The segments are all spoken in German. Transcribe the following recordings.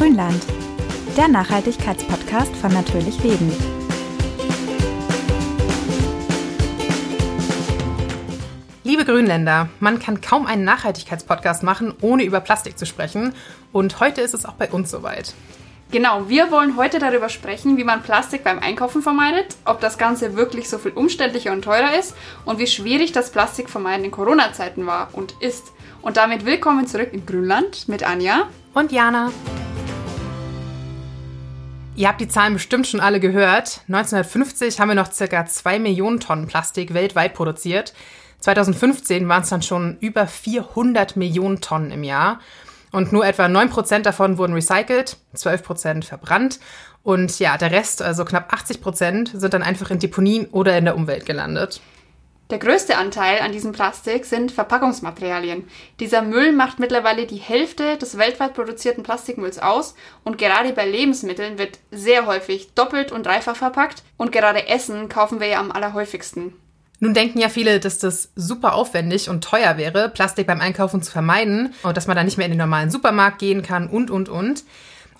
Grünland, der Nachhaltigkeitspodcast von Natürlich Leben. Liebe Grünländer, man kann kaum einen Nachhaltigkeitspodcast machen, ohne über Plastik zu sprechen. Und heute ist es auch bei uns soweit. Genau, wir wollen heute darüber sprechen, wie man Plastik beim Einkaufen vermeidet, ob das Ganze wirklich so viel umständlicher und teurer ist und wie schwierig das Plastikvermeiden in Corona-Zeiten war und ist. Und damit willkommen zurück in Grünland mit Anja und Jana. Ihr habt die Zahlen bestimmt schon alle gehört. 1950 haben wir noch circa 2 Millionen Tonnen Plastik weltweit produziert. 2015 waren es dann schon über 400 Millionen Tonnen im Jahr. Und nur etwa 9% davon wurden recycelt, 12% verbrannt. Und ja, der Rest, also knapp 80%, sind dann einfach in Deponien oder in der Umwelt gelandet. Der größte Anteil an diesem Plastik sind Verpackungsmaterialien. Dieser Müll macht mittlerweile die Hälfte des weltweit produzierten Plastikmülls aus und gerade bei Lebensmitteln wird sehr häufig doppelt und dreifach verpackt und gerade Essen kaufen wir ja am allerhäufigsten. Nun denken ja viele, dass das super aufwendig und teuer wäre, Plastik beim Einkaufen zu vermeiden und dass man dann nicht mehr in den normalen Supermarkt gehen kann und, und, und.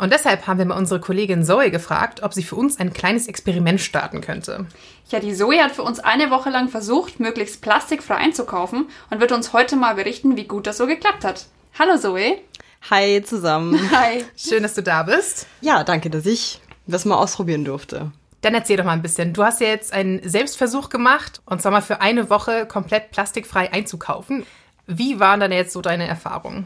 Und deshalb haben wir mal unsere Kollegin Zoe gefragt, ob sie für uns ein kleines Experiment starten könnte. Ja, die Zoe hat für uns eine Woche lang versucht, möglichst plastikfrei einzukaufen und wird uns heute mal berichten, wie gut das so geklappt hat. Hallo Zoe. Hi zusammen. Hi. Schön, dass du da bist. Ja, danke, dass ich das mal ausprobieren durfte. Dann erzähl doch mal ein bisschen. Du hast ja jetzt einen Selbstversuch gemacht und zwar mal für eine Woche komplett plastikfrei einzukaufen. Wie waren dann jetzt so deine Erfahrungen?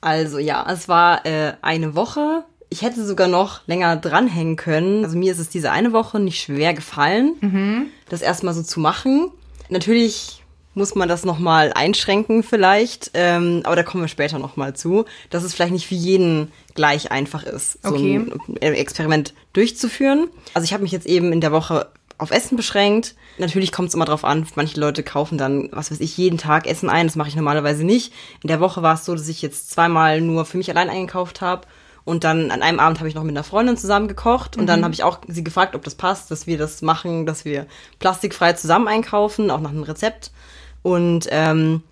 Also ja, es war äh, eine Woche. Ich hätte sogar noch länger dranhängen können. Also mir ist es diese eine Woche nicht schwer gefallen, mhm. das erstmal so zu machen. Natürlich muss man das nochmal einschränken vielleicht, ähm, aber da kommen wir später nochmal zu, dass es vielleicht nicht für jeden gleich einfach ist, so okay. ein Experiment durchzuführen. Also ich habe mich jetzt eben in der Woche auf Essen beschränkt. Natürlich kommt es immer drauf an, manche Leute kaufen dann, was weiß ich, jeden Tag Essen ein. Das mache ich normalerweise nicht. In der Woche war es so, dass ich jetzt zweimal nur für mich allein eingekauft habe. Und dann an einem Abend habe ich noch mit einer Freundin zusammen gekocht. Und mhm. dann habe ich auch sie gefragt, ob das passt, dass wir das machen, dass wir plastikfrei zusammen einkaufen, auch nach einem Rezept. Und ähm,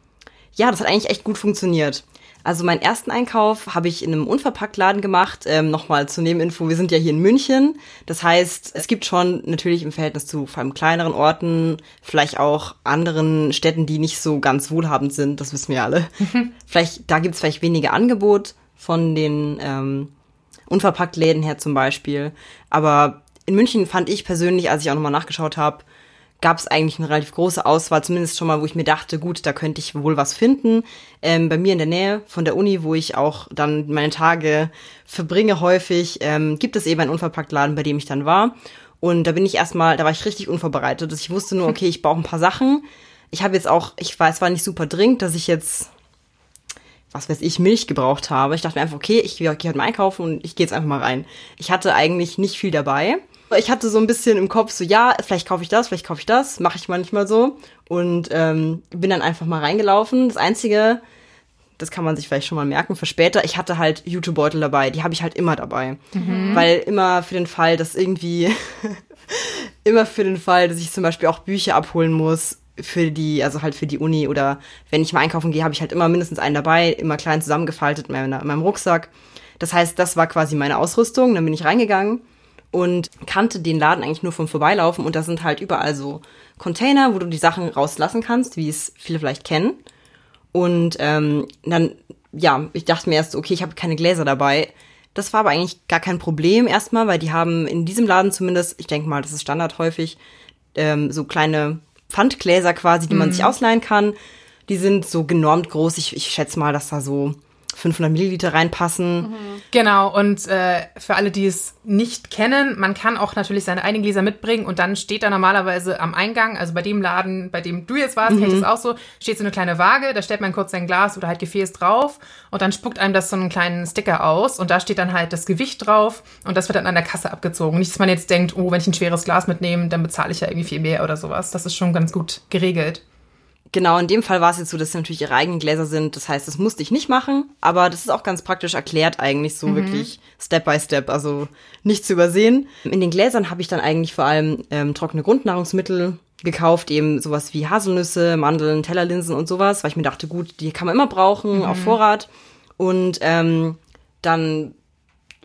ja, das hat eigentlich echt gut funktioniert. Also meinen ersten Einkauf habe ich in einem Unverpacktladen gemacht. Ähm, Nochmal zur Nebeninfo, wir sind ja hier in München. Das heißt, es gibt schon natürlich im Verhältnis zu vor allem kleineren Orten, vielleicht auch anderen Städten, die nicht so ganz wohlhabend sind, das wissen wir alle. vielleicht, da gibt es vielleicht weniger Angebot von den ähm, Unverpacktläden her zum Beispiel. Aber in München fand ich persönlich, als ich auch nochmal nachgeschaut habe, gab es eigentlich eine relativ große Auswahl, zumindest schon mal, wo ich mir dachte, gut, da könnte ich wohl was finden. Ähm, bei mir in der Nähe von der Uni, wo ich auch dann meine Tage verbringe häufig, ähm, gibt es eben einen Unverpacktladen, bei dem ich dann war. Und da bin ich erstmal, da war ich richtig unvorbereitet. Ich wusste nur, okay, ich brauche ein paar Sachen. Ich habe jetzt auch, ich weiß, war nicht super dringend, dass ich jetzt was weiß ich, Milch gebraucht habe. Ich dachte mir einfach, okay, ich gehe heute mal einkaufen und ich gehe jetzt einfach mal rein. Ich hatte eigentlich nicht viel dabei. Ich hatte so ein bisschen im Kopf so, ja, vielleicht kaufe ich das, vielleicht kaufe ich das, mache ich manchmal so und ähm, bin dann einfach mal reingelaufen. Das Einzige, das kann man sich vielleicht schon mal merken für später, ich hatte halt YouTube-Beutel dabei, die habe ich halt immer dabei, mhm. weil immer für den Fall, dass irgendwie, immer für den Fall, dass ich zum Beispiel auch Bücher abholen muss für die, also halt für die Uni oder wenn ich mal einkaufen gehe, habe ich halt immer mindestens einen dabei, immer klein zusammengefaltet in meinem, in meinem Rucksack. Das heißt, das war quasi meine Ausrüstung. Dann bin ich reingegangen und kannte den Laden eigentlich nur vom Vorbeilaufen und da sind halt überall so Container, wo du die Sachen rauslassen kannst, wie es viele vielleicht kennen. Und ähm, dann, ja, ich dachte mir erst, okay, ich habe keine Gläser dabei. Das war aber eigentlich gar kein Problem erstmal, weil die haben in diesem Laden zumindest, ich denke mal, das ist Standard häufig, ähm, so kleine Pfandgläser quasi, die man mhm. sich ausleihen kann. Die sind so genormt groß. Ich, ich schätze mal, dass da so 500 Milliliter reinpassen. Mhm. Genau, und äh, für alle, die es nicht kennen, man kann auch natürlich seine eigenen Gläser mitbringen und dann steht da normalerweise am Eingang, also bei dem Laden, bei dem du jetzt warst, mhm. kenne ich das auch so, steht so eine kleine Waage, da stellt man kurz sein Glas oder halt Gefäß drauf und dann spuckt einem das so einen kleinen Sticker aus und da steht dann halt das Gewicht drauf und das wird dann an der Kasse abgezogen. Nicht, dass man jetzt denkt, oh, wenn ich ein schweres Glas mitnehme, dann bezahle ich ja irgendwie viel mehr oder sowas. Das ist schon ganz gut geregelt. Genau, in dem Fall war es jetzt so, dass es natürlich ihre eigenen Gläser sind. Das heißt, das musste ich nicht machen, aber das ist auch ganz praktisch erklärt eigentlich so mhm. wirklich Step by Step, also nicht zu übersehen. In den Gläsern habe ich dann eigentlich vor allem ähm, trockene Grundnahrungsmittel gekauft, eben sowas wie Haselnüsse, Mandeln, Tellerlinsen und sowas, weil ich mir dachte, gut, die kann man immer brauchen, mhm. auf Vorrat. Und ähm, dann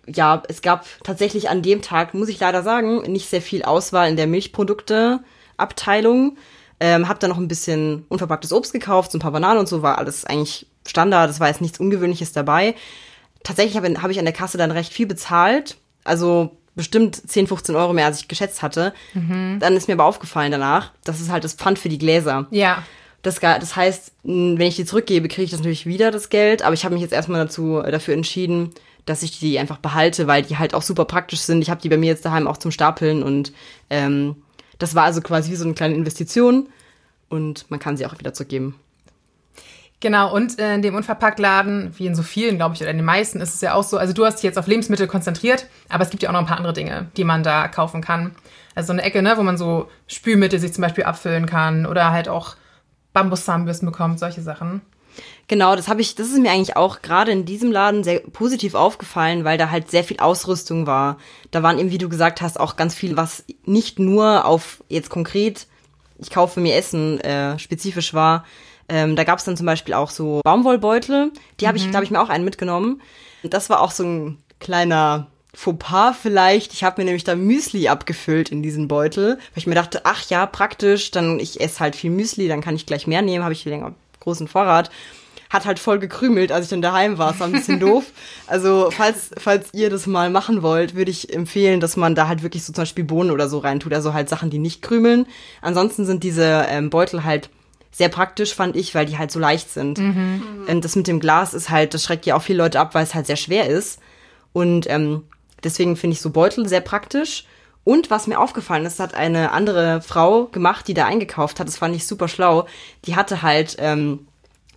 ja, es gab tatsächlich an dem Tag, muss ich leider sagen, nicht sehr viel Auswahl in der Milchprodukte-Abteilung. Ähm, hab dann noch ein bisschen unverpacktes Obst gekauft, so ein paar Bananen und so, war alles eigentlich Standard, es war jetzt nichts Ungewöhnliches dabei. Tatsächlich habe hab ich an der Kasse dann recht viel bezahlt, also bestimmt 10, 15 Euro mehr, als ich geschätzt hatte. Mhm. Dann ist mir aber aufgefallen danach, das ist halt das Pfand für die Gläser. Ja. Das, das heißt, wenn ich die zurückgebe, kriege ich das natürlich wieder, das Geld. Aber ich habe mich jetzt erstmal dazu, dafür entschieden, dass ich die einfach behalte, weil die halt auch super praktisch sind. Ich habe die bei mir jetzt daheim auch zum Stapeln und ähm, das war also quasi wie so eine kleine Investition und man kann sie auch wieder zurückgeben. Genau, und in dem Unverpacktladen, wie in so vielen, glaube ich, oder in den meisten, ist es ja auch so, also du hast dich jetzt auf Lebensmittel konzentriert, aber es gibt ja auch noch ein paar andere Dinge, die man da kaufen kann. Also so eine Ecke, ne, wo man so Spülmittel sich zum Beispiel abfüllen kann oder halt auch Bambuszahnbürsten bekommt, solche Sachen. Genau, das habe ich, das ist mir eigentlich auch gerade in diesem Laden sehr positiv aufgefallen, weil da halt sehr viel Ausrüstung war. Da waren eben, wie du gesagt hast, auch ganz viel, was nicht nur auf jetzt konkret, ich kaufe mir Essen, äh, spezifisch war. Ähm, da gab es dann zum Beispiel auch so Baumwollbeutel. Die habe ich, mhm. da habe ich mir auch einen mitgenommen. Das war auch so ein kleiner Fauxpas vielleicht. Ich habe mir nämlich da Müsli abgefüllt in diesen Beutel, weil ich mir dachte, ach ja, praktisch, dann ich esse halt viel Müsli, dann kann ich gleich mehr nehmen, habe ich länger großen Vorrat. Hat halt voll gekrümelt, als ich dann daheim war. Es war ein bisschen doof. Also, falls, falls ihr das mal machen wollt, würde ich empfehlen, dass man da halt wirklich so zum Beispiel Bohnen oder so reintut. Also halt Sachen, die nicht krümeln. Ansonsten sind diese ähm, Beutel halt sehr praktisch, fand ich, weil die halt so leicht sind. Mhm. Und das mit dem Glas ist halt, das schreckt ja auch viele Leute ab, weil es halt sehr schwer ist. Und ähm, deswegen finde ich so Beutel sehr praktisch. Und was mir aufgefallen ist, hat eine andere Frau gemacht, die da eingekauft hat. Das fand ich super schlau. Die hatte halt ähm,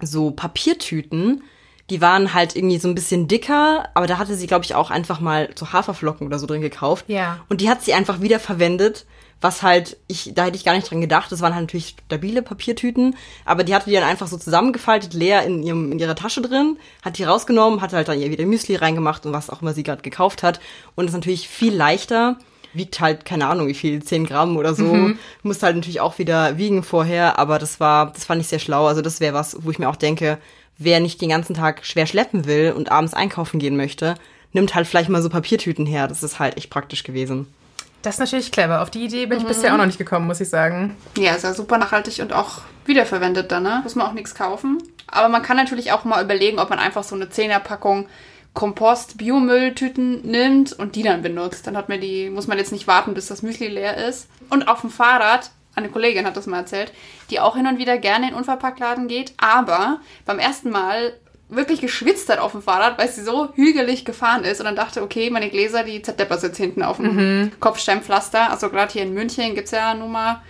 so Papiertüten. Die waren halt irgendwie so ein bisschen dicker, aber da hatte sie, glaube ich, auch einfach mal so Haferflocken oder so drin gekauft. Ja. Und die hat sie einfach wieder verwendet, was halt, ich, da hätte ich gar nicht dran gedacht. Das waren halt natürlich stabile Papiertüten, aber die hatte die dann einfach so zusammengefaltet, leer in, ihrem, in ihrer Tasche drin, hat die rausgenommen, hat halt dann ihr wieder Müsli reingemacht und was auch immer sie gerade gekauft hat. Und ist natürlich viel leichter wiegt halt, keine Ahnung, wie viel, 10 Gramm oder so. Mhm. Muss halt natürlich auch wieder wiegen vorher, aber das war, das fand ich sehr schlau. Also das wäre was, wo ich mir auch denke, wer nicht den ganzen Tag schwer schleppen will und abends einkaufen gehen möchte, nimmt halt vielleicht mal so Papiertüten her. Das ist halt echt praktisch gewesen. Das ist natürlich clever. Auf die Idee bin ich mhm. bisher auch noch nicht gekommen, muss ich sagen. Ja, ist ja super nachhaltig und auch wiederverwendet dann, ne? Muss man auch nichts kaufen. Aber man kann natürlich auch mal überlegen, ob man einfach so eine Zehnerpackung Kompost-Biomülltüten nimmt und die dann benutzt. Dann hat man die, muss man jetzt nicht warten, bis das Müsli leer ist. Und auf dem Fahrrad, eine Kollegin hat das mal erzählt, die auch hin und wieder gerne in den Unverpacktladen geht, aber beim ersten Mal wirklich geschwitzt hat auf dem Fahrrad, weil sie so hügelig gefahren ist und dann dachte, okay, meine Gläser, die zerdeppert jetzt hinten auf dem mhm. Kopfsteinpflaster. Also gerade hier in München gibt es ja nun mal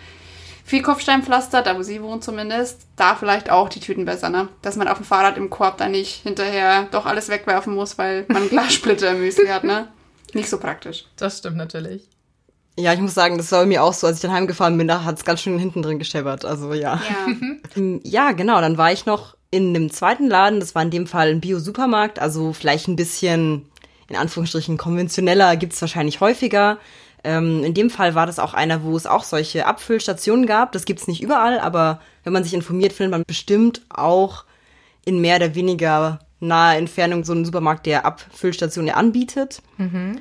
viel Kopfsteinpflaster, da wo sie wohnt zumindest, da vielleicht auch die Tüten besser, ne? Dass man auf dem Fahrrad im Korb dann nicht hinterher doch alles wegwerfen muss, weil man Glassplitter im Müsli hat, ne? Nicht so praktisch. Das stimmt natürlich. Ja, ich muss sagen, das war bei mir auch so, als ich dann heimgefahren bin, da hat es ganz schön hinten drin gescheppert. Also ja. Ja. ja, genau. Dann war ich noch in einem zweiten Laden, das war in dem Fall ein Bio-Supermarkt, also vielleicht ein bisschen, in Anführungsstrichen, konventioneller, gibt's wahrscheinlich häufiger. Ähm, in dem Fall war das auch einer, wo es auch solche Abfüllstationen gab. Das gibt's nicht überall, aber wenn man sich informiert, findet man bestimmt auch in mehr oder weniger naher Entfernung so einen Supermarkt, der Abfüllstationen anbietet. Mhm.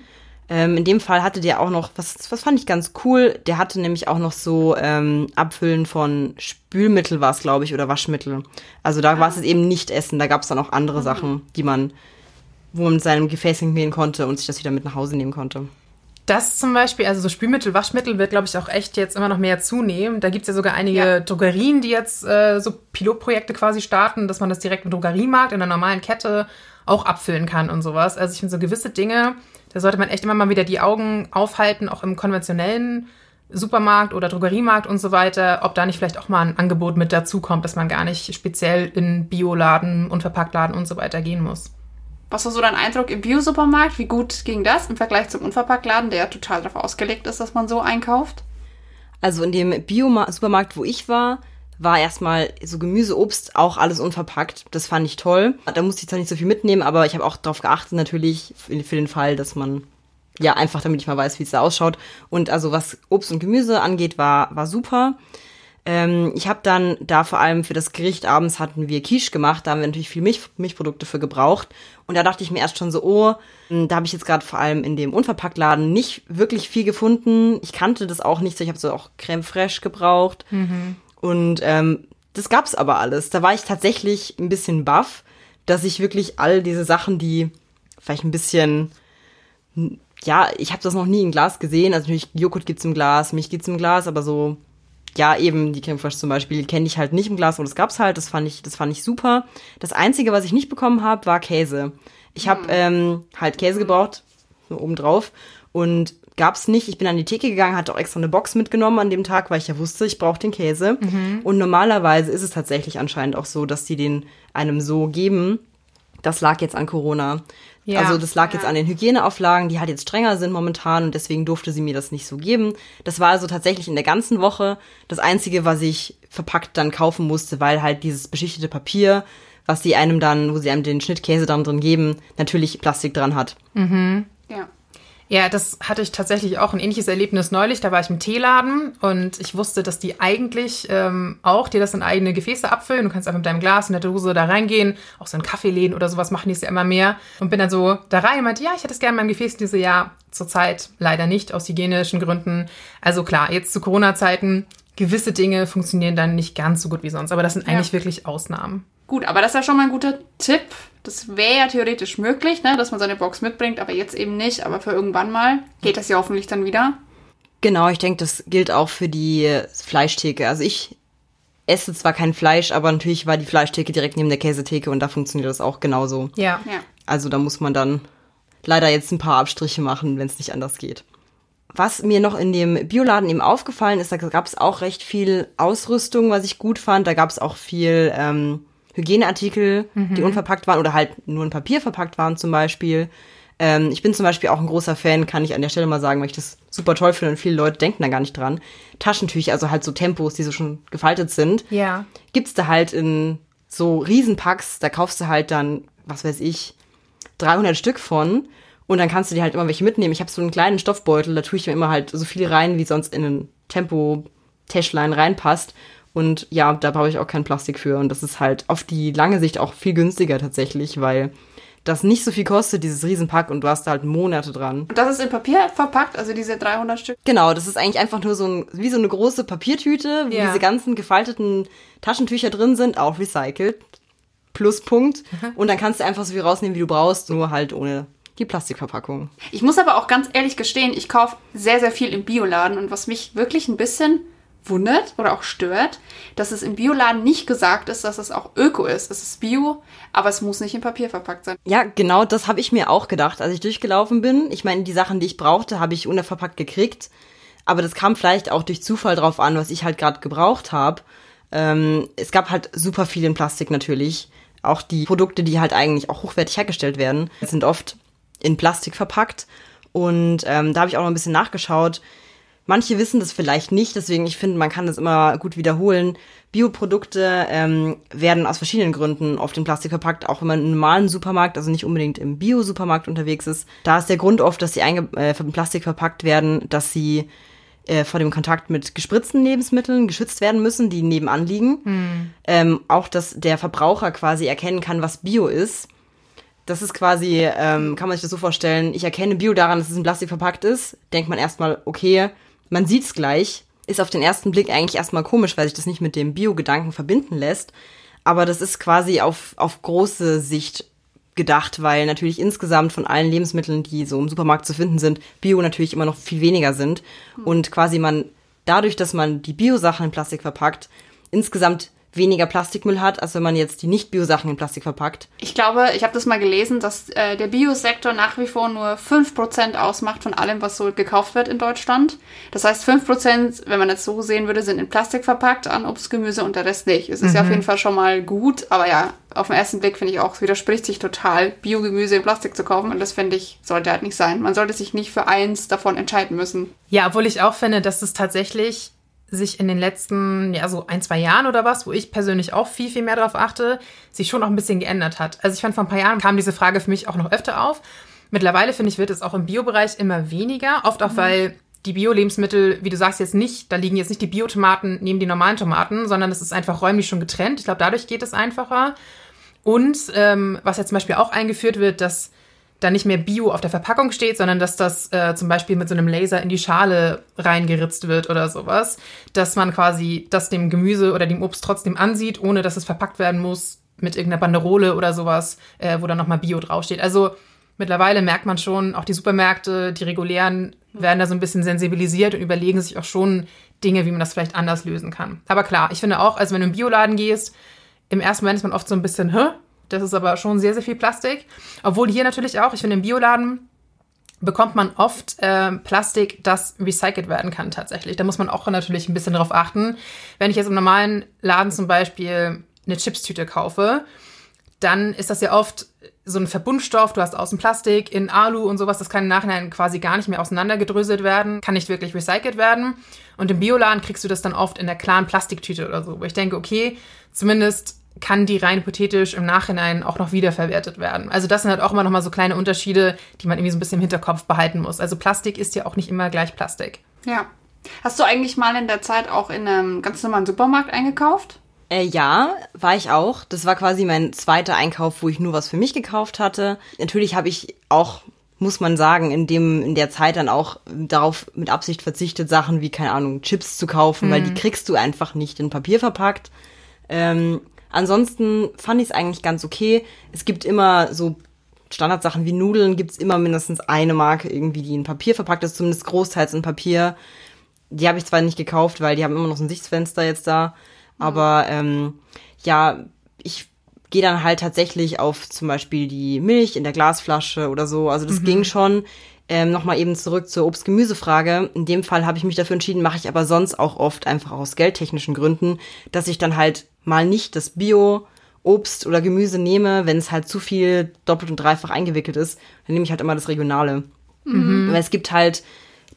Ähm, in dem Fall hatte der auch noch, was, was fand ich ganz cool, der hatte nämlich auch noch so ähm, Abfüllen von Spülmittel war es, glaube ich, oder Waschmittel. Also da ah. war es eben nicht Essen, da gab es dann auch andere mhm. Sachen, die man, wo man mit seinem Gefäß hingehen konnte und sich das wieder mit nach Hause nehmen konnte. Das zum Beispiel, also so Spülmittel, Waschmittel wird, glaube ich, auch echt jetzt immer noch mehr zunehmen. Da gibt es ja sogar einige ja. Drogerien, die jetzt äh, so Pilotprojekte quasi starten, dass man das direkt im Drogeriemarkt in der normalen Kette auch abfüllen kann und sowas. Also ich finde so gewisse Dinge, da sollte man echt immer mal wieder die Augen aufhalten, auch im konventionellen Supermarkt oder Drogeriemarkt und so weiter, ob da nicht vielleicht auch mal ein Angebot mit dazukommt, dass man gar nicht speziell in Bioladen, Unverpacktladen und so weiter gehen muss. Was war so dein Eindruck im Bio-Supermarkt? Wie gut ging das im Vergleich zum Unverpacktladen, der ja total darauf ausgelegt ist, dass man so einkauft? Also in dem Bio-Supermarkt, wo ich war, war erstmal so Gemüse, Obst, auch alles unverpackt. Das fand ich toll. Da musste ich zwar nicht so viel mitnehmen, aber ich habe auch darauf geachtet natürlich für den Fall, dass man ja einfach, damit ich mal weiß, wie es da ausschaut. Und also was Obst und Gemüse angeht, war war super. Ähm, ich habe dann da vor allem für das Gericht abends hatten wir Quiche gemacht, da haben wir natürlich viel Milch, Milchprodukte für gebraucht. Und da dachte ich mir erst schon so, oh, hm, da habe ich jetzt gerade vor allem in dem Unverpacktladen nicht wirklich viel gefunden. Ich kannte das auch nicht so. Ich habe so auch Creme fraiche gebraucht. Und ähm, das gab's aber alles. Da war ich tatsächlich ein bisschen baff, dass ich wirklich all diese Sachen, die vielleicht ein bisschen hm, ja, ich habe das noch nie in Glas gesehen. Also natürlich Joghurt gibt's im Glas, Milch gibt's im Glas, aber so ja, eben die Creme Fraiche zum Beispiel kenne ich halt nicht im Glas, aber das gab's halt. Das fand ich, das fand ich super. Das einzige, was ich nicht bekommen habe, war Käse. Ich habe ähm, halt Käse gebraucht, so obendrauf und gab's nicht. Ich bin an die Theke gegangen, hatte auch extra eine Box mitgenommen an dem Tag, weil ich ja wusste, ich brauche den Käse. Und normalerweise ist es tatsächlich anscheinend auch so, dass die den einem so geben. Das lag jetzt an Corona. Ja. also das lag jetzt an den Hygieneauflagen, die halt jetzt strenger sind momentan und deswegen durfte sie mir das nicht so geben. Das war also tatsächlich in der ganzen Woche das Einzige, was ich verpackt dann kaufen musste, weil halt dieses beschichtete Papier, was sie einem dann, wo sie einem den Schnittkäse dann drin geben, natürlich Plastik dran hat. Ja. Ja, das hatte ich tatsächlich auch ein ähnliches Erlebnis neulich. Da war ich im Teeladen und ich wusste, dass die eigentlich ähm, auch dir das in eigene Gefäße abfüllen. Du kannst einfach mit deinem Glas in der Dose da reingehen. Auch so in Kaffeeläden oder sowas machen die es ja immer mehr. Und bin dann so da rein und meinte, ja, ich hätte es gerne in meinem Gefäß. Und die so, ja, zurzeit leider nicht aus hygienischen Gründen. Also klar, jetzt zu Corona-Zeiten, gewisse Dinge funktionieren dann nicht ganz so gut wie sonst. Aber das sind eigentlich wirklich Ausnahmen. Gut, aber das ist ja schon mal ein guter Tipp. Das wäre ja theoretisch möglich, ne, dass man seine Box mitbringt, aber jetzt eben nicht. Aber für irgendwann mal geht das ja hoffentlich dann wieder. Genau, ich denke, das gilt auch für die Fleischtheke. Also ich esse zwar kein Fleisch, aber natürlich war die Fleischtheke direkt neben der Käsetheke und da funktioniert das auch genauso. Ja. Ja. Also da muss man dann leider jetzt ein paar Abstriche machen, wenn es nicht anders geht. Was mir noch in dem Bioladen eben aufgefallen ist, da gab es auch recht viel Ausrüstung, was ich gut fand. Da gab es auch viel ähm, Hygieneartikel, die unverpackt waren oder halt nur in Papier verpackt waren zum Beispiel. Ähm, ich bin zum Beispiel auch ein großer Fan, kann ich an der Stelle mal sagen, weil ich das super toll finde und viele Leute denken da gar nicht dran. Taschentücher, also halt so Tempos, die so schon gefaltet sind Ja. gibt's da halt in so Riesenpacks, da kaufst du halt dann, was weiß ich, 300 Stück von und dann kannst du dir halt immer welche mitnehmen. Ich habe so einen kleinen Stoffbeutel, da tue ich mir immer halt so viele rein, wie sonst in ein Tempo-Täschlein reinpasst. Und ja, da brauche ich auch kein Plastik für. Und das ist halt auf die lange Sicht auch viel günstiger tatsächlich, weil das nicht so viel kostet, dieses Riesenpack, und du hast da halt Monate dran. Und das ist in Papier verpackt, also diese 300 Stück. Genau, das ist eigentlich einfach nur so ein, wie so eine große Papiertüte, wo Ja. diese ganzen gefalteten Taschentücher drin sind, auch recycelt. Pluspunkt. Und dann kannst du einfach so viel rausnehmen, wie du brauchst, nur halt ohne die Plastikverpackung. Ich muss aber auch ganz ehrlich gestehen, ich kaufe sehr, sehr viel im Bioladen und was mich wirklich ein bisschen wundert oder auch stört, dass es im Bioladen nicht gesagt ist, dass es auch Öko ist. Es ist Bio, aber es muss nicht in Papier verpackt sein. Ja, genau das habe ich mir auch gedacht, als ich durchgelaufen bin. Ich meine, die Sachen, die ich brauchte, habe ich unverpackt gekriegt. Aber das kam vielleicht auch durch Zufall drauf an, was ich halt gerade gebraucht habe. Ähm, es gab halt super viel in Plastik natürlich. Auch die Produkte, die halt eigentlich auch hochwertig hergestellt werden, sind oft in Plastik verpackt. Und ähm, da habe ich auch noch ein bisschen nachgeschaut. Manche wissen das vielleicht nicht, deswegen ich finde, man kann das immer gut wiederholen. Bioprodukte ähm, werden aus verschiedenen Gründen oft in Plastik verpackt, auch wenn man im normalen Supermarkt, also nicht unbedingt im Bio-Supermarkt unterwegs ist. Da ist der Grund oft, dass sie einge äh, in Plastik verpackt werden, dass sie äh, vor dem Kontakt mit gespritzten Lebensmitteln geschützt werden müssen, die nebenan liegen. Ähm, auch, dass der Verbraucher quasi erkennen kann, was Bio ist. Das ist quasi, ähm, kann man sich das so vorstellen, ich erkenne Bio daran, dass es in Plastik verpackt ist. Denkt man erstmal, okay, man sieht's gleich. Ist auf den ersten Blick eigentlich erstmal komisch, weil sich das nicht mit dem Bio-Gedanken verbinden lässt. Aber das ist quasi auf, auf große Sicht gedacht, weil natürlich insgesamt von allen Lebensmitteln, die so im Supermarkt zu finden sind, Bio natürlich immer noch viel weniger sind. Und quasi man, dadurch, dass man die Bio-Sachen in Plastik verpackt, insgesamt weniger Plastikmüll hat, als wenn man jetzt die Nicht-Bio-Sachen in Plastik verpackt. Ich glaube, ich habe das mal gelesen, dass äh, der Biosektor nach wie vor nur 5% ausmacht von allem, was so gekauft wird in Deutschland. Das heißt, 5%, wenn man das so sehen würde, sind in Plastik verpackt an Obst, Gemüse und der Rest nicht. Es ist ja auf jeden Fall schon mal gut, aber ja, auf den ersten Blick finde ich auch, es widerspricht sich total, Biogemüse in Plastik zu kaufen und das finde ich, sollte halt nicht sein. Man sollte sich nicht für eins davon entscheiden müssen. Ja, obwohl ich auch finde, dass es tatsächlich sich in den letzten, ja, so ein, zwei Jahren oder was, wo ich persönlich auch viel, viel mehr darauf achte, sich schon auch ein bisschen geändert hat. Also ich fand, vor ein paar Jahren kam diese Frage für mich auch noch öfter auf. Mittlerweile, finde ich, wird es auch im Biobereich immer weniger. Oft auch, weil die Bio-Lebensmittel, wie du sagst, jetzt nicht, da liegen jetzt nicht die Biotomaten neben die normalen Tomaten, sondern es ist einfach räumlich schon getrennt. Ich glaube, dadurch geht es einfacher. Und ähm, was jetzt zum Beispiel auch eingeführt wird, dass da nicht mehr Bio auf der Verpackung steht, sondern dass das äh, zum Beispiel mit so einem Laser in die Schale reingeritzt wird oder sowas. Dass man quasi das dem Gemüse oder dem Obst trotzdem ansieht, ohne dass es verpackt werden muss mit irgendeiner Banderole oder sowas, äh, wo dann nochmal Bio draufsteht. Also mittlerweile merkt man schon, auch die Supermärkte, die regulären, werden da so ein bisschen sensibilisiert und überlegen sich auch schon Dinge, wie man das vielleicht anders lösen kann. Aber klar, ich finde auch, also wenn du den Bioladen gehst, im ersten Moment ist man oft so ein bisschen, hä? Das ist aber schon sehr, sehr viel Plastik. Obwohl hier natürlich auch, ich finde im Bioladen bekommt man oft äh, Plastik, das recycelt werden kann tatsächlich. Da muss man auch natürlich ein bisschen drauf achten. Wenn ich jetzt im normalen Laden zum Beispiel eine Chipstüte kaufe, dann ist das ja oft so ein Verbundstoff, du hast außen Plastik, in Alu und sowas, das kann im Nachhinein quasi gar nicht mehr auseinandergedröselt werden, kann nicht wirklich recycelt werden. Und im Bioladen kriegst du das dann oft in der klaren Plastiktüte oder so, wo ich denke, okay, zumindest kann die rein hypothetisch im Nachhinein auch noch wiederverwertet werden. Also das sind halt auch immer noch mal so kleine Unterschiede, die man irgendwie so ein bisschen im Hinterkopf behalten muss. Also Plastik ist ja auch nicht immer gleich Plastik. Ja. Hast du eigentlich mal in der Zeit auch in einem ganz normalen Supermarkt eingekauft? Äh, ja, war ich auch. Das war quasi mein zweiter Einkauf, wo ich nur was für mich gekauft hatte. Natürlich habe ich auch, muss man sagen, in dem in der Zeit dann auch darauf mit Absicht verzichtet, Sachen wie keine Ahnung Chips zu kaufen, mhm. weil die kriegst du einfach nicht in Papier verpackt. Ähm, ansonsten fand ich es eigentlich ganz okay. Es gibt immer so Standardsachen wie Nudeln, gibt's immer mindestens eine Marke irgendwie, die in Papier verpackt ist, zumindest großteils in Papier. Die habe ich zwar nicht gekauft, weil die haben immer noch so ein Sichtfenster jetzt da. Aber ähm, ja, ich gehe dann halt tatsächlich auf zum Beispiel die Milch in der Glasflasche oder so. Also das mhm. ging schon. Ähm, Nochmal eben zurück zur Obst-Gemüse-Frage. In dem Fall habe ich mich dafür entschieden, mache ich aber sonst auch oft einfach aus geldtechnischen Gründen, dass ich dann halt mal nicht das Bio Obst oder Gemüse nehme, wenn es halt zu viel doppelt und dreifach eingewickelt ist, dann nehme ich halt immer das Regionale. Mhm. Weil es gibt halt,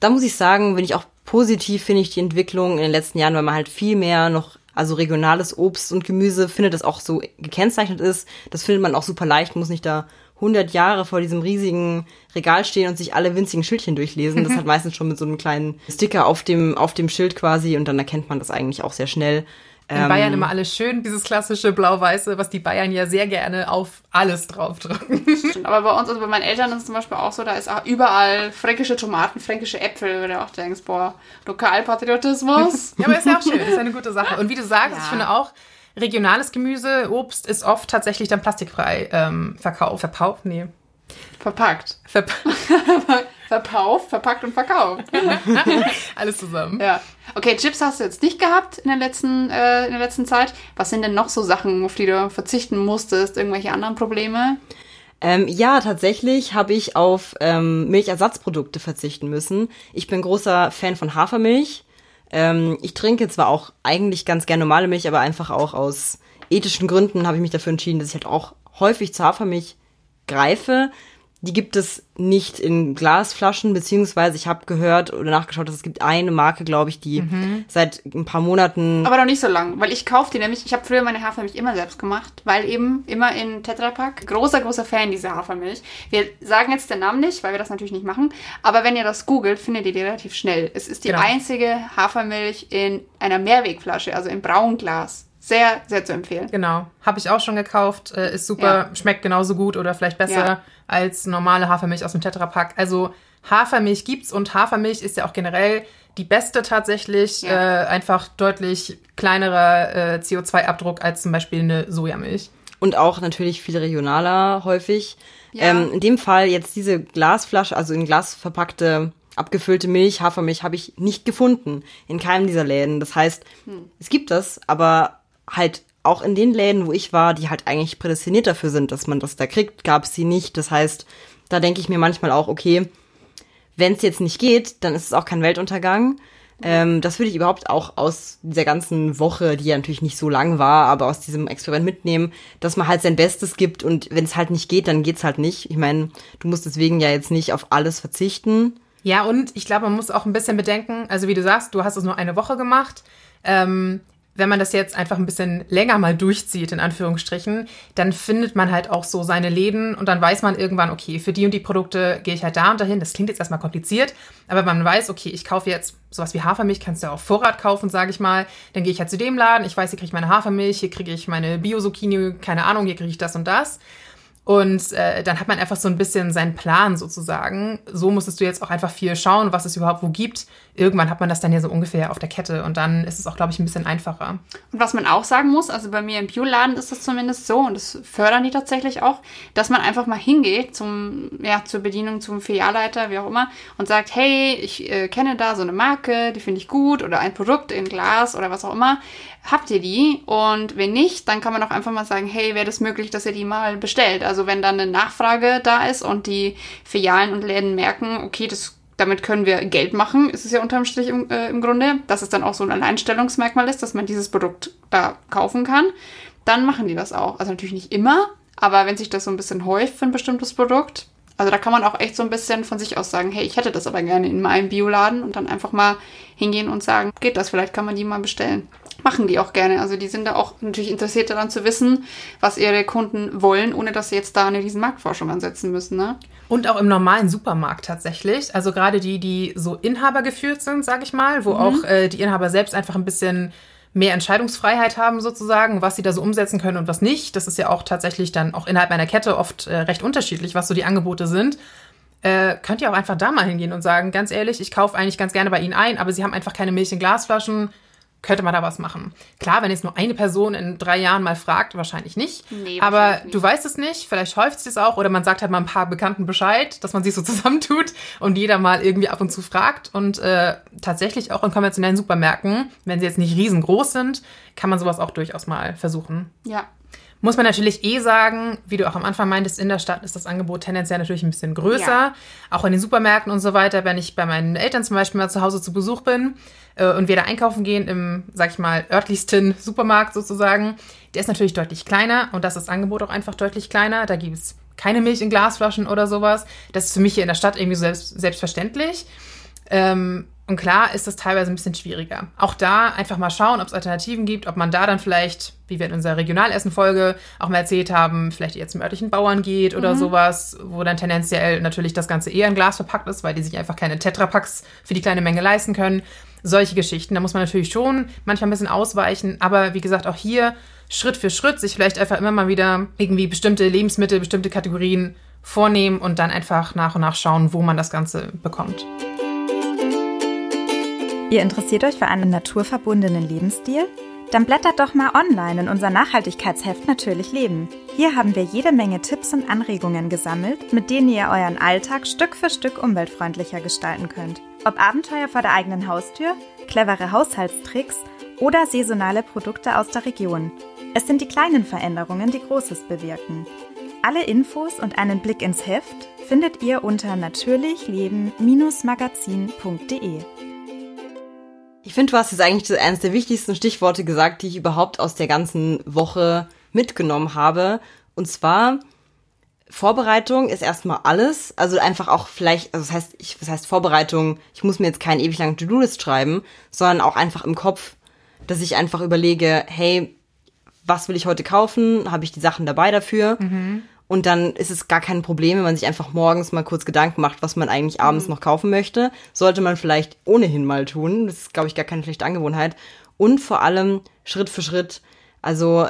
da muss ich sagen, bin ich auch positiv, finde ich die Entwicklung in den letzten Jahren, weil man halt viel mehr noch also regionales Obst und Gemüse findet, das auch so gekennzeichnet ist. Das findet man auch super leicht, muss nicht da 100 Jahre vor diesem riesigen Regal stehen und sich alle winzigen Schildchen durchlesen. Das hat meistens schon mit so einem kleinen Sticker auf dem, auf dem Schild quasi und dann erkennt man das eigentlich auch sehr schnell. In ähm, Bayern immer alles schön, dieses klassische Blau-Weiße, was die Bayern ja sehr gerne auf alles draufdrücken. Aber bei uns, also bei meinen Eltern ist es zum Beispiel auch so, da ist auch überall fränkische Tomaten, fränkische Äpfel, wo du auch denkst, boah, Lokalpatriotismus. ja, aber ist ja auch schön, ist eine gute Sache. Und wie du sagst, ja. ich finde auch, regionales Gemüse, Obst ist oft tatsächlich dann plastikfrei ähm, verkauft. Verkauft? Nee. Verpackt. Verpa Verpauft, verpackt und verkauft. Alles zusammen. Ja. Okay, Chips hast du jetzt nicht gehabt in der letzten, äh, in der letzten Zeit. Was sind denn noch so Sachen, auf die du verzichten musstest? Irgendwelche anderen Probleme? Ähm, ja, tatsächlich habe ich auf ähm, Milchersatzprodukte verzichten müssen. Ich bin großer Fan von Hafermilch. Ähm, ich trinke zwar auch eigentlich ganz gerne normale Milch, aber einfach auch aus ethischen Gründen habe ich mich dafür entschieden, dass ich halt auch häufig zur Hafermilch greife. Die gibt es nicht in Glasflaschen, beziehungsweise ich habe gehört oder nachgeschaut, dass es gibt eine Marke, glaube ich, die mhm. seit ein paar Monaten. Aber noch nicht so lang, weil ich kaufe die nämlich. Ich habe früher meine Hafermilch immer selbst gemacht, weil eben immer in Tetrapack. Großer, großer Fan dieser Hafermilch. Wir sagen jetzt den Namen nicht, weil wir das natürlich nicht machen. Aber wenn ihr das googelt, findet ihr die relativ schnell. Es ist die genau. einzige Hafermilch in einer Mehrwegflasche, also im Braunglas sehr, sehr zu empfehlen. Genau. Habe ich auch schon gekauft. Äh, ist super, ja. schmeckt genauso gut oder vielleicht besser ja. als normale Hafermilch aus dem Tetrapack. Also Hafermilch gibt's und Hafermilch ist ja auch generell die beste tatsächlich. Ja. Äh, einfach deutlich kleinerer äh, CO2-Abdruck als zum Beispiel eine Sojamilch. Und auch natürlich viel regionaler häufig. Ähm, in dem Fall jetzt diese Glasflasche, also in Glas verpackte abgefüllte Milch, Hafermilch habe ich nicht gefunden in keinem dieser Läden. Das heißt, hm. es gibt das, aber halt auch in den Läden, wo ich war, die halt eigentlich prädestiniert dafür sind, dass man das da kriegt, gab es sie nicht. Das heißt, da denke ich mir manchmal auch, okay, wenn es jetzt nicht geht, dann ist es auch kein Weltuntergang. Ähm, das würde ich überhaupt auch aus dieser ganzen Woche, die ja natürlich nicht so lang war, aber aus diesem Experiment mitnehmen, dass man halt sein Bestes gibt und wenn es halt nicht geht, dann geht's halt nicht. Ich meine, du musst deswegen ja jetzt nicht auf alles verzichten. Ja, und ich glaube, man muss auch ein bisschen bedenken, also wie du sagst, du hast es nur eine Woche gemacht. Ähm, wenn man das jetzt einfach ein bisschen länger mal durchzieht, in Anführungsstrichen, dann findet man halt auch so seine Läden und dann weiß man irgendwann, okay, für die und die Produkte gehe ich halt da und dahin. Das klingt jetzt erstmal kompliziert, aber man weiß, okay, ich kaufe jetzt sowas wie Hafermilch, kannst du ja auf Vorrat kaufen, sage ich mal. Dann gehe ich halt zu dem Laden, ich weiß, hier kriege ich meine Hafermilch, hier kriege ich meine Bio-Zucchini, keine Ahnung, hier kriege ich das und das. Und äh, dann hat man einfach so ein bisschen seinen Plan sozusagen. So musstest du jetzt auch einfach viel schauen, was es überhaupt wo gibt. Irgendwann hat man das dann ja so ungefähr auf der Kette und dann ist es auch, glaube ich, ein bisschen einfacher. Und was man auch sagen muss, also bei mir im Bioladen ist das zumindest so und das fördern die tatsächlich auch, dass man einfach mal hingeht zum, ja, zur Bedienung, zum Filialleiter, wie auch immer, und sagt, hey, ich äh, kenne da so eine Marke, die finde ich gut oder ein Produkt in Glas oder was auch immer habt ihr die? Und wenn nicht, dann kann man auch einfach mal sagen, hey, wäre das möglich, dass ihr die mal bestellt? Also wenn dann eine Nachfrage da ist und die Filialen und Läden merken, okay, das damit können wir Geld machen, ist es ja unterm Strich im, äh, im Grunde, dass es dann auch so ein Alleinstellungsmerkmal ist, dass man dieses Produkt da kaufen kann, dann machen die das auch. Also natürlich nicht immer, aber wenn sich das so ein bisschen häuft für ein bestimmtes Produkt, also da kann man auch echt so ein bisschen von sich aus sagen, hey, ich hätte das aber gerne in meinem Bioladen und dann einfach mal hingehen und sagen, geht das, vielleicht kann man die mal bestellen machen die auch gerne. Also die sind da auch natürlich interessiert daran zu wissen, was ihre Kunden wollen, ohne dass sie jetzt da eine riesen Marktforschung ansetzen müssen. Ne? Und auch im normalen Supermarkt tatsächlich. Also gerade die, die so Inhaber geführt sind, sage ich mal, wo mhm. auch äh, die Inhaber selbst einfach ein bisschen mehr Entscheidungsfreiheit haben sozusagen, was sie da so umsetzen können und was nicht. Das ist ja auch tatsächlich dann auch innerhalb einer Kette oft äh, recht unterschiedlich, was so die Angebote sind. Äh, könnt ihr auch einfach da mal hingehen und sagen, ganz ehrlich, ich kaufe eigentlich ganz gerne bei Ihnen ein, aber Sie haben einfach keine Milch in Glasflaschen könnte man da was machen. Klar, wenn jetzt nur eine Person in drei Jahren mal fragt, wahrscheinlich nicht. Nee, aber wahrscheinlich nicht. du weißt es nicht, vielleicht häuft es auch oder man sagt halt mal ein paar Bekannten Bescheid, dass man sich so zusammentut und jeder mal irgendwie ab und zu fragt. Und äh, tatsächlich auch in konventionellen Supermärkten, wenn sie jetzt nicht riesengroß sind, kann man sowas auch durchaus mal versuchen. Ja, muss man natürlich eh sagen, wie du auch am Anfang meintest, in der Stadt ist das Angebot tendenziell natürlich ein bisschen größer. Ja. Auch in den Supermärkten und so weiter. Wenn ich bei meinen Eltern zum Beispiel mal zu Hause zu Besuch bin äh, und wir da einkaufen gehen im, sag ich mal, örtlichsten Supermarkt sozusagen, der ist natürlich deutlich kleiner und das ist das Angebot auch einfach deutlich kleiner. Da gibt es keine Milch in Glasflaschen oder sowas. Das ist für mich hier in der Stadt irgendwie so selbst, selbstverständlich. Ähm, und klar ist das teilweise ein bisschen schwieriger. Auch da einfach mal schauen, ob es Alternativen gibt, ob man da dann vielleicht, wie wir in unserer Regionalessen-Folge auch mal erzählt haben, vielleicht eher zum örtlichen Bauern geht oder mhm. sowas, wo dann tendenziell natürlich das Ganze eher in Glas verpackt ist, weil die sich einfach keine Tetrapacks für die kleine Menge leisten können. Solche Geschichten. Da muss man natürlich schon manchmal ein bisschen ausweichen. Aber wie gesagt, auch hier Schritt für Schritt sich vielleicht einfach immer mal wieder irgendwie bestimmte Lebensmittel, bestimmte Kategorien vornehmen und dann einfach nach und nach schauen, wo man das Ganze bekommt. Ihr interessiert euch für einen naturverbundenen Lebensstil? Dann blättert doch mal online in unser Nachhaltigkeitsheft Natürlich Leben. Hier haben wir jede Menge Tipps und Anregungen gesammelt, mit denen ihr euren Alltag Stück für Stück umweltfreundlicher gestalten könnt. Ob Abenteuer vor der eigenen Haustür, clevere Haushaltstricks oder saisonale Produkte aus der Region. Es sind die kleinen Veränderungen, die Großes bewirken. Alle Infos und einen Blick ins Heft findet ihr unter natürlichleben-magazin.de. Ich finde, du hast jetzt eigentlich eines der wichtigsten Stichworte gesagt, die ich überhaupt aus der ganzen Woche mitgenommen habe. Und zwar, Vorbereitung ist erstmal alles. Also einfach auch vielleicht, also das heißt, ich, das heißt Vorbereitung, ich muss mir jetzt keinen ewig langen To-Do-List schreiben, sondern auch einfach im Kopf, dass ich einfach überlege, hey, was will ich heute kaufen? Habe ich die Sachen dabei dafür? Mhm. Und dann ist es gar kein Problem, wenn man sich einfach morgens mal kurz Gedanken macht, was man eigentlich abends mhm. noch kaufen möchte. Sollte man vielleicht ohnehin mal tun. Das ist, glaube ich, gar keine schlechte Angewohnheit. Und vor allem Schritt für Schritt. Also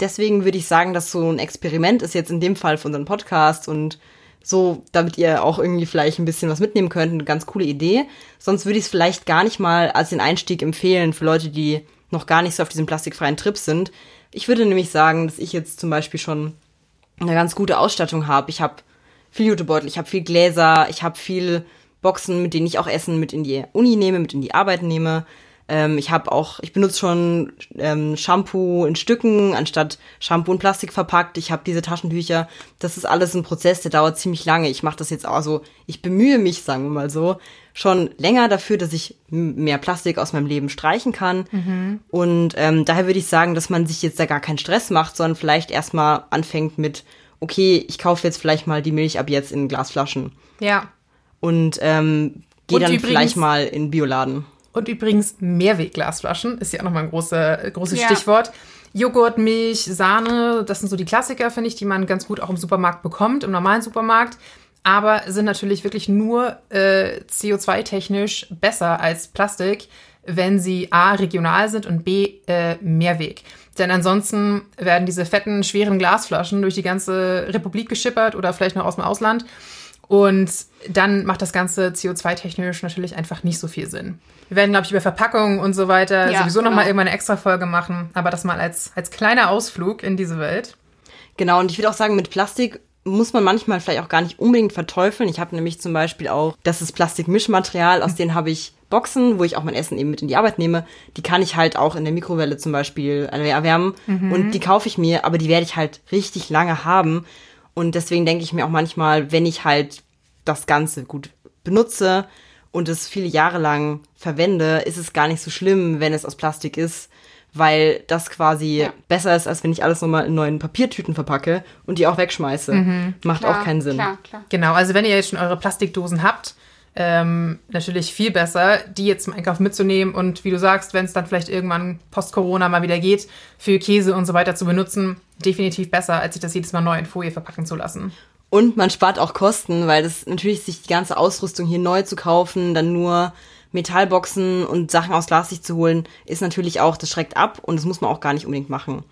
deswegen würde ich sagen, dass so ein Experiment ist jetzt in dem Fall für unseren Podcast und so, damit ihr auch irgendwie vielleicht ein bisschen was mitnehmen könnt, eine ganz coole Idee. Sonst würde ich es vielleicht gar nicht mal als den Einstieg empfehlen für Leute, die noch gar nicht so auf diesem plastikfreien Trip sind. Ich würde nämlich sagen, dass ich jetzt zum Beispiel schon eine ganz gute Ausstattung habe. Ich habe viel Jutebeutel, ich habe viel Gläser, ich habe viel Boxen, mit denen ich auch Essen mit in die Uni nehme, mit in die Arbeit nehme. Ähm, ich habe auch, ich benutze schon ähm, Shampoo in Stücken anstatt Shampoo in Plastik verpackt. Ich habe diese Taschentücher. Das ist alles ein Prozess, der dauert ziemlich lange. Ich mache das jetzt auch so. Ich bemühe mich, sagen wir mal so, schon länger dafür, dass ich mehr Plastik aus meinem Leben streichen kann. Mhm. Und ähm, daher würde ich sagen, dass man sich jetzt da gar keinen Stress macht, sondern vielleicht erstmal anfängt mit, okay, ich kaufe jetzt vielleicht mal die Milch ab jetzt in Glasflaschen. Ja. Und ähm, gehe dann übrigens, vielleicht mal in Bioladen. Und übrigens Mehrwegglasflaschen ist ja auch nochmal ein große, großes Ja. Stichwort. Joghurt, Milch, Sahne, das sind so die Klassiker, finde ich, die man ganz gut auch im Supermarkt bekommt, im normalen Supermarkt. Aber sind natürlich wirklich nur äh, CO2-technisch besser als Plastik, wenn sie A, regional sind und B, äh, Mehrweg. Denn ansonsten werden diese fetten, schweren Glasflaschen durch die ganze Republik geschippert oder vielleicht noch aus dem Ausland. Und dann macht das Ganze CO2-technisch natürlich einfach nicht so viel Sinn. Wir werden, glaube ich, über Verpackungen und so weiter Ja, sowieso genau. nochmal irgendwann eine extra Folge machen. Aber das mal als, als kleiner Ausflug in diese Welt. Genau, und ich würde auch sagen, mit Plastik muss man manchmal vielleicht auch gar nicht unbedingt verteufeln. Ich habe nämlich zum Beispiel auch, das ist Plastikmischmaterial, aus denen habe ich Boxen, wo ich auch mein Essen eben mit in die Arbeit nehme. Die kann ich halt auch in der Mikrowelle zum Beispiel erwärmen und die kaufe ich mir, aber die werde ich halt richtig lange haben. Und deswegen denke ich mir auch manchmal, wenn ich halt das Ganze gut benutze und es viele Jahre lang verwende, ist es gar nicht so schlimm, wenn es aus Plastik ist, weil das quasi Ja. besser ist, als wenn ich alles nochmal in neuen Papiertüten verpacke und die auch wegschmeiße. Macht auch keinen Sinn. Klar, klar. Genau, also wenn ihr jetzt schon eure Plastikdosen habt, ähm, natürlich viel besser, die jetzt zum Einkauf mitzunehmen und wie du sagst, wenn es dann vielleicht irgendwann post-Corona mal wieder geht, für Käse und so weiter zu benutzen, definitiv besser, als sich das jedes Mal neu in Folie verpacken zu lassen. Und man spart auch Kosten, weil das natürlich sich die ganze Ausrüstung hier neu zu kaufen, dann nur Metallboxen und Sachen aus Glas sich zu holen, ist natürlich auch, das schreckt ab und das muss man auch gar nicht unbedingt machen.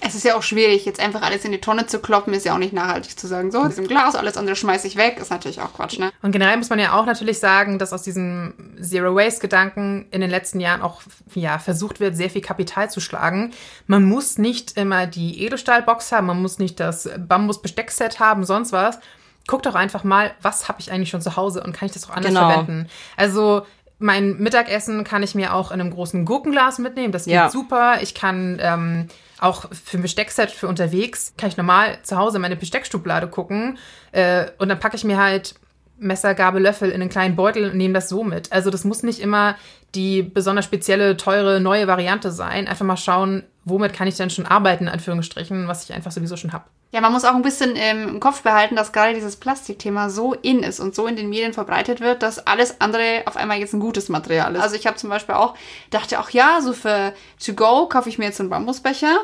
Es ist ja auch schwierig, jetzt einfach alles in die Tonne zu kloppen, ist ja auch nicht nachhaltig zu sagen, so, das ist im Glas, alles andere schmeiße ich weg, ist natürlich auch Quatsch, ne? Und generell muss man ja auch natürlich sagen, dass aus diesem Zero-Waste-Gedanken in den letzten Jahren auch ja, versucht wird, sehr viel Kapital zu schlagen. Man muss nicht immer die Edelstahlbox haben, man muss nicht das Bambus-Besteckset haben, sonst was. Guck doch einfach mal, was habe ich eigentlich schon zu Hause und kann ich das auch anders Genau. verwenden. Also mein Mittagessen kann ich mir auch in einem großen Gurkenglas mitnehmen. Das geht Ja. super. Ich kann ähm, auch für ein Besteckset für unterwegs, kann ich normal zu Hause in meine Besteckschublade gucken. Äh, und dann packe ich mir halt Messer, Gabel, Löffel in einen kleinen Beutel und nehme das so mit. Also das muss nicht immer die besonders spezielle, teure, neue Variante sein. Einfach mal schauen, womit kann ich denn schon arbeiten, in Anführungsstrichen, was ich einfach sowieso schon habe. Ja, man muss auch ein bisschen im Kopf behalten, dass gerade dieses Plastikthema so in ist und so in den Medien verbreitet wird, dass alles andere auf einmal jetzt ein gutes Material ist. Also ich habe zum Beispiel auch, dachte auch, ja, so für to go kaufe ich mir jetzt einen Bambusbecher.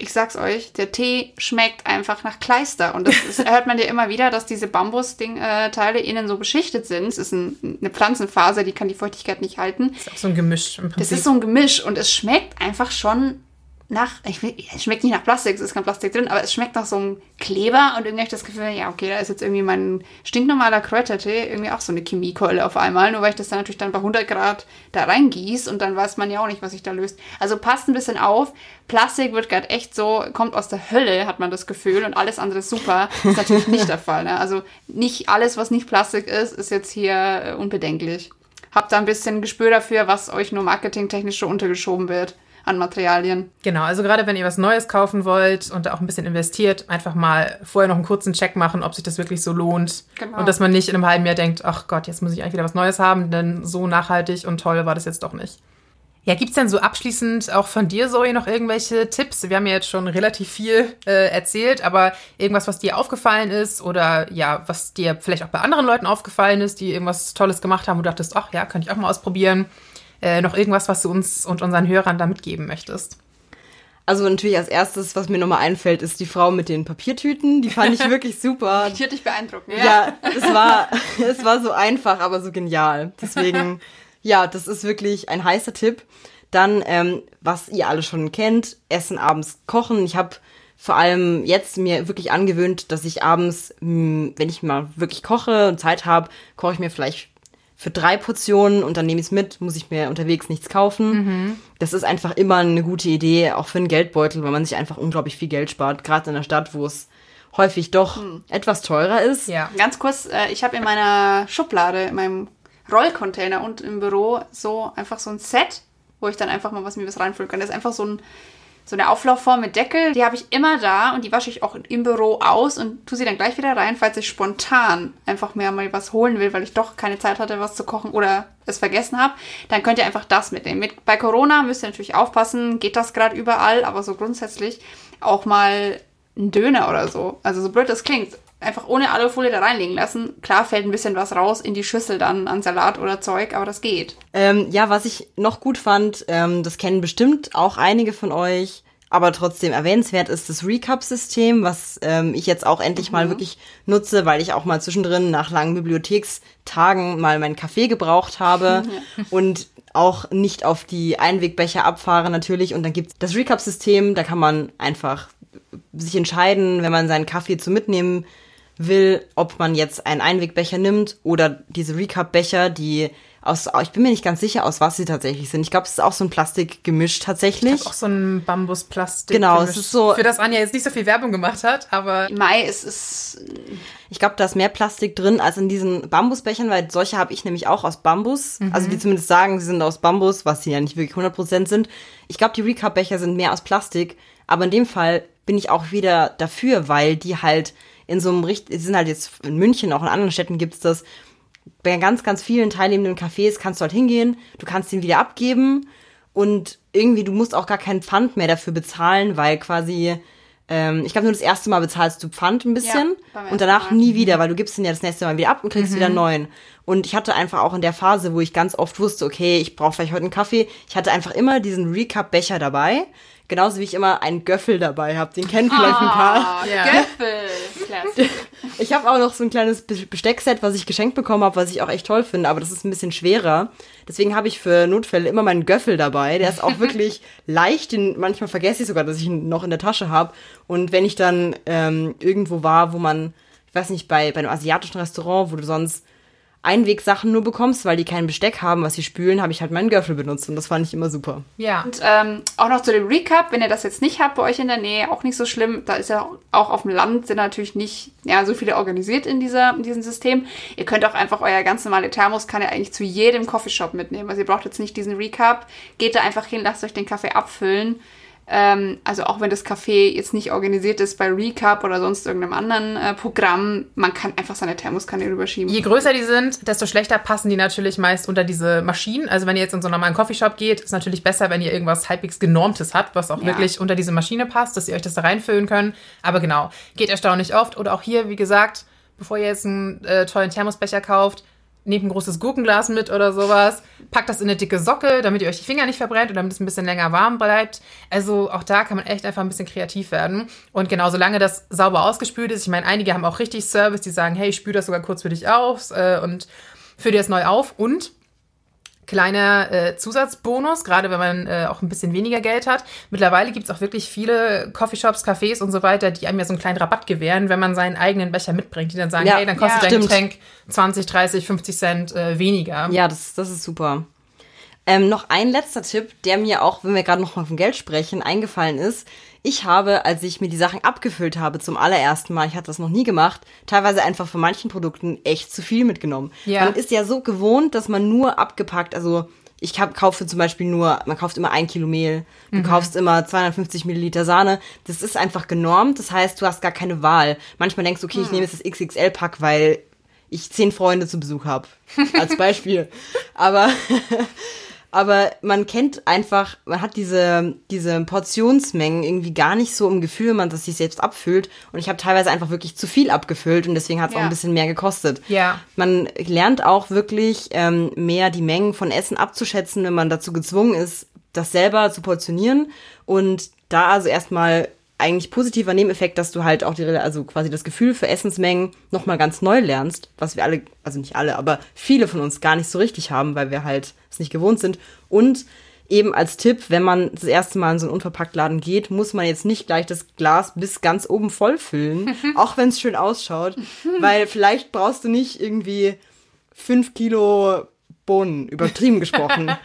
Ich sag's euch, der Tee schmeckt einfach nach Kleister. Und das, das hört man ja immer wieder, dass diese Bambus-Teile innen so beschichtet sind. Es ist ein, eine Pflanzenfaser, die kann die Feuchtigkeit nicht halten. Das ist auch so ein Gemisch im Prinzip. Das ist so ein Gemisch und es schmeckt einfach schon nach, ich will, es schmeckt nicht nach Plastik, es ist kein Plastik drin, aber es schmeckt nach so einem Kleber und irgendwie habe ich das Gefühl, ja, okay, da ist jetzt irgendwie mein stinknormaler Kräutertee irgendwie auch so eine Chemiekeule auf einmal, nur weil ich das dann natürlich dann bei 100 Grad da reingieße und dann weiß man ja auch nicht, was sich da löst. Also passt ein bisschen auf, Plastik wird gerade echt so, kommt aus der Hölle, hat man das Gefühl und alles andere ist super, ist natürlich nicht der Fall. Ne? Also nicht alles, was nicht Plastik ist, ist jetzt hier äh, unbedenklich. Habt da ein bisschen Gespür dafür, was euch nur marketingtechnisch schon untergeschoben wird an Materialien. Genau, also gerade wenn ihr was Neues kaufen wollt und da auch ein bisschen investiert, einfach mal vorher noch einen kurzen Check machen, ob sich das wirklich so lohnt. Genau. Und dass man nicht in einem halben Jahr denkt, ach Gott, jetzt muss ich eigentlich wieder was Neues haben, denn so nachhaltig und toll war das jetzt doch nicht. Ja, gibt's denn so abschließend auch von dir, Zoe, noch irgendwelche Tipps? Wir haben ja jetzt schon relativ viel äh, erzählt, aber irgendwas, was dir aufgefallen ist oder ja, was dir vielleicht auch bei anderen Leuten aufgefallen ist, die irgendwas Tolles gemacht haben, wo du dachtest, ach ja, könnte ich auch mal ausprobieren. Äh, noch irgendwas, was du uns und unseren Hörern da mitgeben möchtest? Also natürlich als erstes, was mir nochmal einfällt, ist die Frau mit den Papiertüten. Die fand ich wirklich super. Die hat dich beeindruckt. Ja, es war, es war so einfach, aber so genial. Deswegen, ja, das ist wirklich ein heißer Tipp. Dann, ähm, was ihr alle schon kennt, Essen abends kochen. Ich habe vor allem jetzt mir wirklich angewöhnt, dass ich abends, mh, wenn ich mal wirklich koche und Zeit habe, koche ich mir vielleicht für drei Portionen und dann nehme ich es mit, muss ich mir unterwegs nichts kaufen. Das ist einfach immer eine gute Idee, auch für einen Geldbeutel, weil man sich einfach unglaublich viel Geld spart, gerade in der Stadt, wo es häufig doch etwas teurer ist. Ja. Ganz kurz, äh, ich habe in meiner Schublade, in meinem Rollcontainer und im Büro so einfach so ein Set, wo ich dann einfach mal was mir was reinfüllen kann. Das ist einfach so ein so eine Auflaufform mit Deckel, die habe ich immer da und die wasche ich auch im Büro aus und tue sie dann gleich wieder rein, falls ich spontan einfach mir mal was holen will, weil ich doch keine Zeit hatte, was zu kochen oder es vergessen habe. Dann könnt ihr einfach das mitnehmen. Mit, bei Corona müsst ihr natürlich aufpassen, geht das gerade überall, aber so grundsätzlich auch mal einen Döner oder so. Also so blöd das klingt. Einfach ohne Alufolie da reinlegen lassen. Klar fällt ein bisschen was raus in die Schüssel dann an Salat oder Zeug, aber das geht. Ähm, ja, was ich noch gut fand, ähm, das kennen bestimmt auch einige von euch, aber trotzdem erwähnenswert ist das Recap-System, was ähm, ich jetzt auch endlich mal wirklich nutze, weil ich auch mal zwischendrin nach langen Bibliothekstagen mal meinen Kaffee gebraucht habe und auch nicht auf die Einwegbecher abfahre natürlich. Und dann gibt's das Recap-System, da kann man einfach sich entscheiden, wenn man seinen Kaffee zu mitnehmen will, ob man jetzt einen Einwegbecher nimmt oder diese Recap-Becher, die aus, ich bin mir nicht ganz sicher, aus was sie tatsächlich sind. Ich glaube, es ist auch so ein Plastikgemisch tatsächlich. Auch so ein Bambusplastik. Genau, es ist so- Für das Anja jetzt nicht so viel Werbung gemacht hat, aber Mai ist es Ich glaube, da ist mehr Plastik drin als in diesen Bambusbechern, weil solche habe ich nämlich auch aus Bambus. Also die zumindest sagen, sie sind aus Bambus, was sie ja nicht wirklich 100% sind. Ich glaube, die Recap-Becher sind mehr aus Plastik. Aber in dem Fall bin ich auch wieder dafür, weil die halt in so einem Richt, sie sind halt jetzt in München, auch in anderen Städten gibt's das. Bei ganz, ganz vielen teilnehmenden Cafés kannst du halt hingehen, du kannst den wieder abgeben und irgendwie, du musst auch gar keinen Pfand mehr dafür bezahlen, weil quasi, ähm, ich glaube, nur das erste Mal bezahlst du Pfand ein bisschen beim und danach Mal. nie wieder, weil du gibst den ja das nächste Mal wieder ab und kriegst wieder einen neuen. Und ich hatte einfach auch in der Phase, wo ich ganz oft wusste, okay, ich brauche vielleicht heute einen Kaffee, ich hatte einfach immer diesen Recap-Becher dabei. Genauso wie ich immer einen Göffel dabei habe. Den kennen vielleicht ein paar. Ah, Ja. Göffel. Ich habe auch noch so ein kleines Be- Besteckset, was ich geschenkt bekommen habe, was ich auch echt toll finde, aber das ist ein bisschen schwerer. Deswegen habe ich für Notfälle immer meinen Göffel dabei. Der ist auch wirklich leicht. Den, manchmal vergesse ich sogar, dass ich ihn noch in der Tasche habe. Und wenn ich dann ähm, irgendwo war, wo man, ich weiß nicht, bei, bei einem asiatischen Restaurant, wo du sonst Einwegsachen nur bekommst, weil die kein Besteck haben, was sie spülen, habe ich halt meinen Göffel benutzt und das fand ich immer super. ja. Und ähm, auch noch zu dem Recap, wenn ihr das jetzt nicht habt bei euch in der Nähe, auch nicht so schlimm. Da ist ja auch auf dem Land sind natürlich nicht ja, so viele organisiert in, dieser, in diesem System. Ihr könnt auch einfach euer ganz normale Thermoskanne eigentlich zu jedem Coffeeshop mitnehmen. Also ihr braucht jetzt nicht diesen Recap. Geht da einfach hin, lasst euch den Kaffee abfüllen. Ähm, also auch wenn das Café jetzt nicht organisiert ist bei Recap oder sonst irgendeinem anderen äh, Programm, man kann einfach seine Thermoskanne rüberschieben. Je größer die sind, desto schlechter passen die natürlich meist unter diese Maschinen. Also wenn ihr jetzt in so einen normalen Coffeeshop geht, ist natürlich besser, wenn ihr irgendwas halbwegs genormtes habt, was auch Ja. wirklich unter diese Maschine passt, dass ihr euch das da reinfüllen könnt. Aber genau, geht erstaunlich oft. Oder auch hier, wie gesagt, bevor ihr jetzt einen äh, tollen Thermosbecher kauft, nehmt ein großes Gurkenglas mit oder sowas, packt das in eine dicke Socke, damit ihr euch die Finger nicht verbrennt und damit es ein bisschen länger warm bleibt. Also auch da kann man echt einfach ein bisschen kreativ werden. Und genau, solange das sauber ausgespült ist, ich meine, einige haben auch richtig Service, die sagen, hey, ich spüle das sogar kurz für dich aus äh, und fülle dir das neu auf. Und kleiner äh, Zusatzbonus, gerade wenn man äh, auch ein bisschen weniger Geld hat. Mittlerweile gibt es auch wirklich viele Coffeeshops, Cafés und so weiter, die einem ja so einen kleinen Rabatt gewähren, wenn man seinen eigenen Becher mitbringt, die dann sagen, Ja, hey, dann kostet ja. dein Stimmt. Getränk 20, 30, 50 Cent äh, weniger. Ja, das, das ist super. Ähm, noch ein letzter Tipp, der mir auch, wenn wir gerade noch mal von Geld sprechen, eingefallen ist. Ich habe, als ich mir die Sachen abgefüllt habe zum allerersten Mal, ich hatte das noch nie gemacht, teilweise einfach von manchen Produkten echt zu viel mitgenommen. Ja. Man ist ja so gewohnt, dass man nur abgepackt, also ich kaufe zum Beispiel nur, man kauft immer ein Kilo Mehl, du kaufst immer 250 Milliliter Sahne. Das ist einfach genormt, das heißt, du hast gar keine Wahl. Manchmal denkst du, okay, ich nehme jetzt das XXL-Pack, weil ich zehn Freunde zu Besuch habe. Als Beispiel. aber, aber man kennt einfach, man hat diese, diese Portionsmengen irgendwie gar nicht so im Gefühl, man das sich selbst abfüllt. Und ich habe teilweise einfach wirklich zu viel abgefüllt und deswegen hat es auch Ja. ein bisschen mehr gekostet. Ja. Man lernt auch wirklich ähm, mehr die Mengen von Essen abzuschätzen, wenn man dazu gezwungen ist, das selber zu portionieren. Und da also erstmal eigentlich positiver Nebeneffekt, dass du halt auch die, also quasi das Gefühl für Essensmengen nochmal ganz neu lernst, was wir alle, also nicht alle, aber viele von uns gar nicht so richtig haben, weil wir halt es nicht gewohnt sind. Und eben als Tipp, wenn man das erste Mal in so einen Unverpacktladen geht, muss man jetzt nicht gleich das Glas bis ganz oben voll füllen, auch wenn es schön ausschaut, weil vielleicht brauchst du nicht irgendwie fünf Kilo Bohnen, übertrieben gesprochen.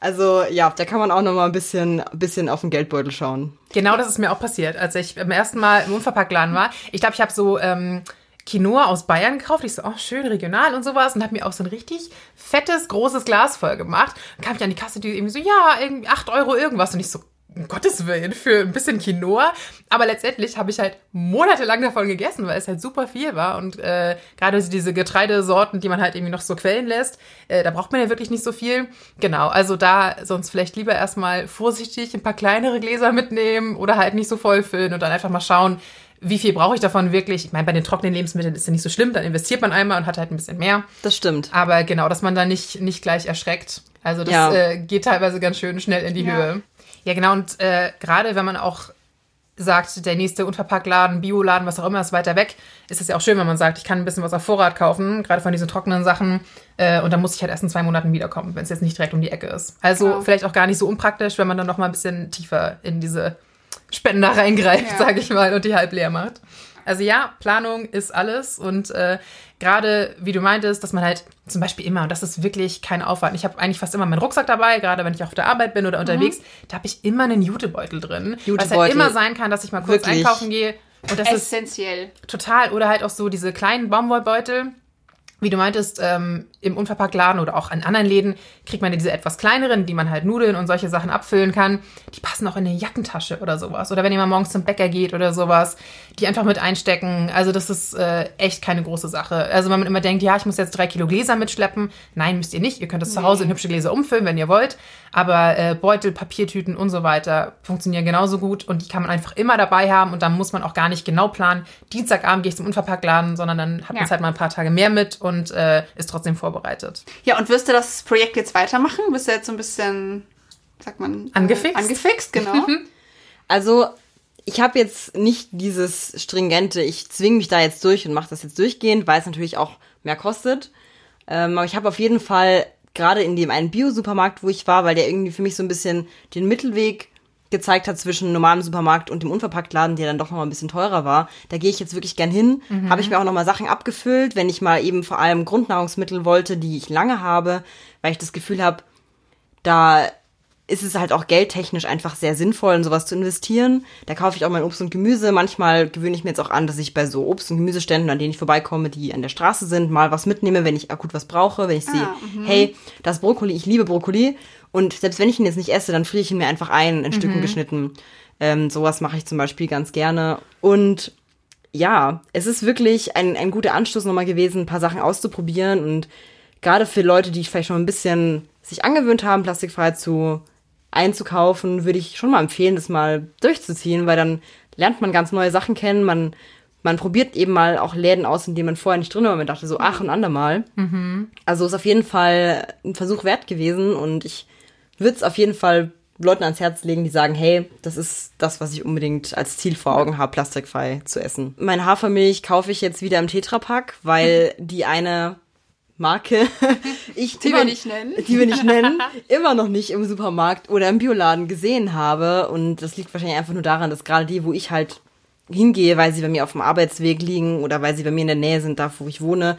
Also ja, da kann man auch noch mal ein bisschen, bisschen auf den Geldbeutel schauen. Genau das ist mir auch passiert, als ich beim ersten Mal im Unverpacktladen war. Ich glaube, ich habe so ähm, Quinoa aus Bayern gekauft. Ich so, oh, schön regional und sowas. Und habe mir auch so ein richtig fettes, großes Glas voll gemacht. Dann kam ich an die Kasse, die irgendwie so, ja, irgendwie 8 Euro irgendwas. Und ich so, um Gottes Willen, für ein bisschen Quinoa. Aber letztendlich habe ich halt monatelang davon gegessen, weil es halt super viel war. Und äh, gerade diese Getreidesorten, die man halt irgendwie noch so quellen lässt, äh, da braucht man ja wirklich nicht so viel. Genau, also da sonst vielleicht lieber erstmal vorsichtig ein paar kleinere Gläser mitnehmen oder halt nicht so voll füllen und dann einfach mal schauen, wie viel brauche ich davon wirklich? Ich meine, bei den trockenen Lebensmitteln ist ja nicht so schlimm, dann investiert man einmal und hat halt ein bisschen mehr. Das stimmt. Aber genau, dass man da nicht, nicht gleich erschreckt. Also das Ja. äh, geht teilweise ganz schön schnell in die Ja. Höhe. Ja, genau. Und äh, gerade wenn man auch sagt, der nächste Unverpacktladen, Bioladen, was auch immer, ist weiter weg, ist es ja auch schön, wenn man sagt, ich kann ein bisschen was auf Vorrat kaufen, gerade von diesen trockenen Sachen. Äh, und dann muss ich halt erst in zwei Monaten wiederkommen, wenn es jetzt nicht direkt um die Ecke ist. Also Genau. vielleicht auch gar nicht so unpraktisch, wenn man dann noch mal ein bisschen tiefer in diese Spender reingreift, Ja. sage ich mal, und die halb leer macht. Also ja, Planung ist alles und äh, gerade wie du meintest, dass man halt zum Beispiel immer, und das ist wirklich kein Aufwand, ich habe eigentlich fast immer meinen Rucksack dabei, gerade wenn ich auf der Arbeit bin oder unterwegs, da habe ich immer einen Jutebeutel drin. Halt Jutebeutel. immer sein kann, dass ich mal kurz Wirklich. einkaufen gehe und das ist Essentiell. total, oder halt auch so diese kleinen Baumwollbeutel. Wie du meintest, ähm, im Unverpacktladen oder auch an anderen Läden kriegt man ja diese etwas kleineren, die man halt Nudeln und solche Sachen abfüllen kann. Die passen auch in eine Jackentasche oder sowas. Oder wenn ihr mal morgens zum Bäcker geht oder sowas, die einfach mit einstecken. Also das ist äh, echt keine große Sache. Also wenn man immer denkt, ja, ich muss jetzt drei Kilo Gläser mitschleppen. Nein, müsst ihr nicht. Ihr könnt es zu Hause in hübsche Gläser umfüllen, wenn ihr wollt. Aber äh, Beutel, Papiertüten und so weiter funktionieren genauso gut und die kann man einfach immer dabei haben und dann muss man auch gar nicht genau planen. Dienstagabend gehe ich zum Unverpacktladen, sondern dann hat man es Ja. halt mal ein paar Tage mehr mit und äh, ist trotzdem vorbereitet. Ja, und wirst du das Projekt jetzt weitermachen? Bist du jetzt so ein bisschen, sagt man, äh, Angefixt? Angefixt, genau. Also, ich habe jetzt nicht dieses stringente, ich zwinge mich da jetzt durch und mache das jetzt durchgehend, weil es natürlich auch mehr kostet. Ähm, aber ich habe auf jeden Fall gerade in dem einen Bio-Supermarkt, wo ich war, weil der irgendwie für mich so ein bisschen den Mittelweg gezeigt hat zwischen normalem Supermarkt und dem Unverpacktladen, der dann doch noch mal ein bisschen teurer war. Da gehe ich jetzt wirklich gern hin. Habe ich mir auch noch mal Sachen abgefüllt, wenn ich mal eben vor allem Grundnahrungsmittel wollte, die ich lange habe, weil ich das Gefühl habe, da ist es halt auch geldtechnisch einfach sehr sinnvoll, in sowas zu investieren. Da kaufe ich auch mein Obst und Gemüse. Manchmal gewöhne ich mir jetzt auch an, dass ich bei so Obst- und Gemüseständen, an denen ich vorbeikomme, die an der Straße sind, mal was mitnehme, wenn ich akut was brauche, wenn ich sehe, hey, das Brokkoli, ich liebe Brokkoli. Und selbst wenn ich ihn jetzt nicht esse, dann friere ich ihn mir einfach ein, in Stücken geschnitten. Ähm, sowas mache ich zum Beispiel ganz gerne. Und ja, es ist wirklich ein, ein guter Anstoß nochmal gewesen, ein paar Sachen auszuprobieren und gerade für Leute, die vielleicht schon ein bisschen sich angewöhnt haben, plastikfrei zu einzukaufen, würde ich schon mal empfehlen, das mal durchzuziehen, weil dann lernt man ganz neue Sachen kennen, man, man probiert eben mal auch Läden aus, in denen man vorher nicht drin war, man dachte so, ach, ein andermal. Also ist auf jeden Fall ein Versuch wert gewesen und ich würde es auf jeden Fall Leuten ans Herz legen, die sagen, hey, das ist das, was ich unbedingt als Ziel vor Augen habe, plastikfrei zu essen. Meine Hafermilch kaufe ich jetzt wieder im Tetrapack, weil die eine Marke, ich Die immer- wir nicht nennen. die wir nicht nennen, immer noch nicht im Supermarkt oder im Bioladen gesehen habe. Und das liegt wahrscheinlich einfach nur daran, dass gerade die, wo ich halt hingehe, weil sie bei mir auf dem Arbeitsweg liegen oder weil sie bei mir in der Nähe sind, da wo ich wohne,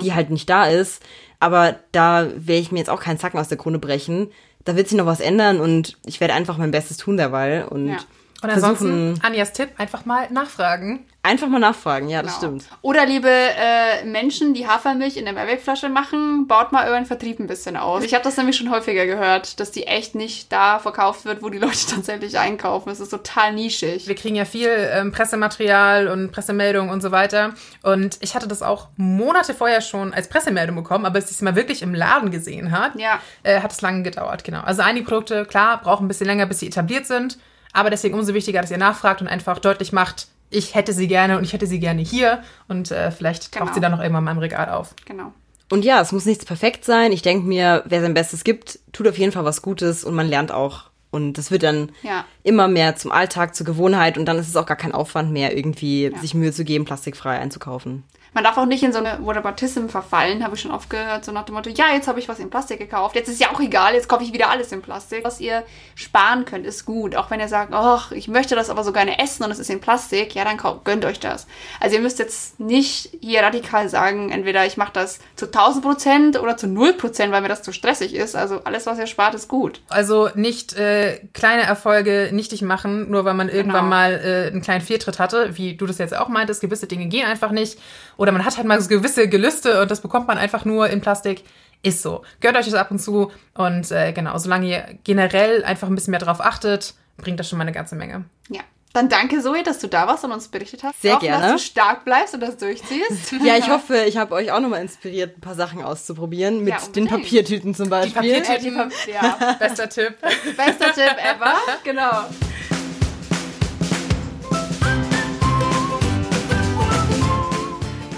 die halt nicht da ist. Aber da werde ich mir jetzt auch keinen Zacken aus der Krone brechen. Da wird sich noch was ändern und ich werde einfach mein Bestes tun derweil und Ja. Und ansonsten, versuchen, Anjas Tipp, einfach mal nachfragen. einfach mal nachfragen. Ja, das Genau. stimmt. Oder liebe äh, Menschen, die Hafermilch in der Mehrwegflasche machen, baut mal euren Vertrieb ein bisschen aus. Ich habe das nämlich schon häufiger gehört, dass die echt nicht da verkauft wird, wo die Leute tatsächlich einkaufen. Das ist total nischig. Wir kriegen ja viel ähm, Pressematerial und Pressemeldungen und so weiter. Und ich hatte das auch Monate vorher schon als Pressemeldung bekommen, aber bis ich es mal wirklich im Laden gesehen hat, Ja. äh, hat es lange gedauert, genau. Also einige Produkte, klar, brauchen ein bisschen länger, bis sie etabliert sind. Aber deswegen umso wichtiger, dass ihr nachfragt und einfach deutlich macht, ich hätte sie gerne und ich hätte sie gerne hier. Und äh, vielleicht taucht Genau. sie dann noch irgendwann mal im Regal auf. Genau. Und ja, es muss nichts perfekt sein. Ich denke mir, wer sein Bestes gibt, tut auf jeden Fall was Gutes und man lernt auch. Und das wird dann Ja. immer mehr zum Alltag, zur Gewohnheit und dann ist es auch gar kein Aufwand mehr, irgendwie sich Mühe zu geben, plastikfrei einzukaufen. Man darf auch nicht in so eine Whataboutism verfallen, habe ich schon oft gehört, so nach dem Motto, ja, jetzt habe ich was in Plastik gekauft, jetzt ist ja auch egal, jetzt kaufe ich wieder alles in Plastik. Was ihr sparen könnt, ist gut. Auch wenn ihr sagt, ach, ich möchte das aber so gerne essen und es ist in Plastik, ja, dann gönnt euch das. Also ihr müsst jetzt nicht hier radikal sagen, entweder ich mache das zu 1000 Prozent oder zu 0 Prozent, weil mir das zu stressig ist. Also alles, was ihr spart, ist gut. Also nicht äh, kleine Erfolge nichtig machen, nur weil man irgendwann Genau. mal äh, einen kleinen Fehltritt hatte, wie du das jetzt auch meintest, gewisse Dinge gehen einfach nicht. Oder man hat halt mal so gewisse Gelüste und das bekommt man einfach nur in Plastik. Ist so. Gönnt euch das ab und zu. Und äh, genau, solange ihr generell einfach ein bisschen mehr drauf achtet, bringt das schon mal eine ganze Menge. Ja. Dann danke, Zoe, dass du da warst und uns berichtet hast. Sehr Hoffen, gerne. dass du stark bleibst und das durchziehst. Ja, ich hoffe, ich habe euch auch nochmal inspiriert, ein paar Sachen auszuprobieren. Mit Ja, den. Papiertüten zum Beispiel. Papiertüten. Die Ver- ja. Bester Tipp. Bester Tipp ever. Genau.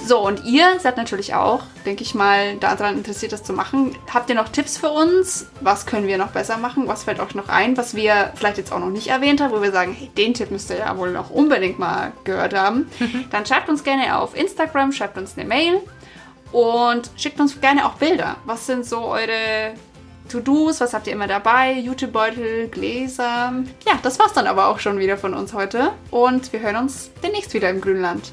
So, und ihr seid natürlich auch, denke ich mal, daran interessiert, das zu machen. Habt ihr noch Tipps für uns? Was können wir noch besser machen? Was fällt euch noch ein, was wir vielleicht jetzt auch noch nicht erwähnt haben, wo wir sagen, hey, den Tipp müsst ihr ja wohl noch unbedingt mal gehört haben? Dann schreibt uns gerne auf Instagram, schreibt uns eine Mail und schickt uns gerne auch Bilder. Was sind so eure To-Dos? Was habt ihr immer dabei? Jutebeutel, Gläser? Ja, das war's dann aber auch schon wieder von uns heute. Und wir hören uns demnächst wieder im Grünland.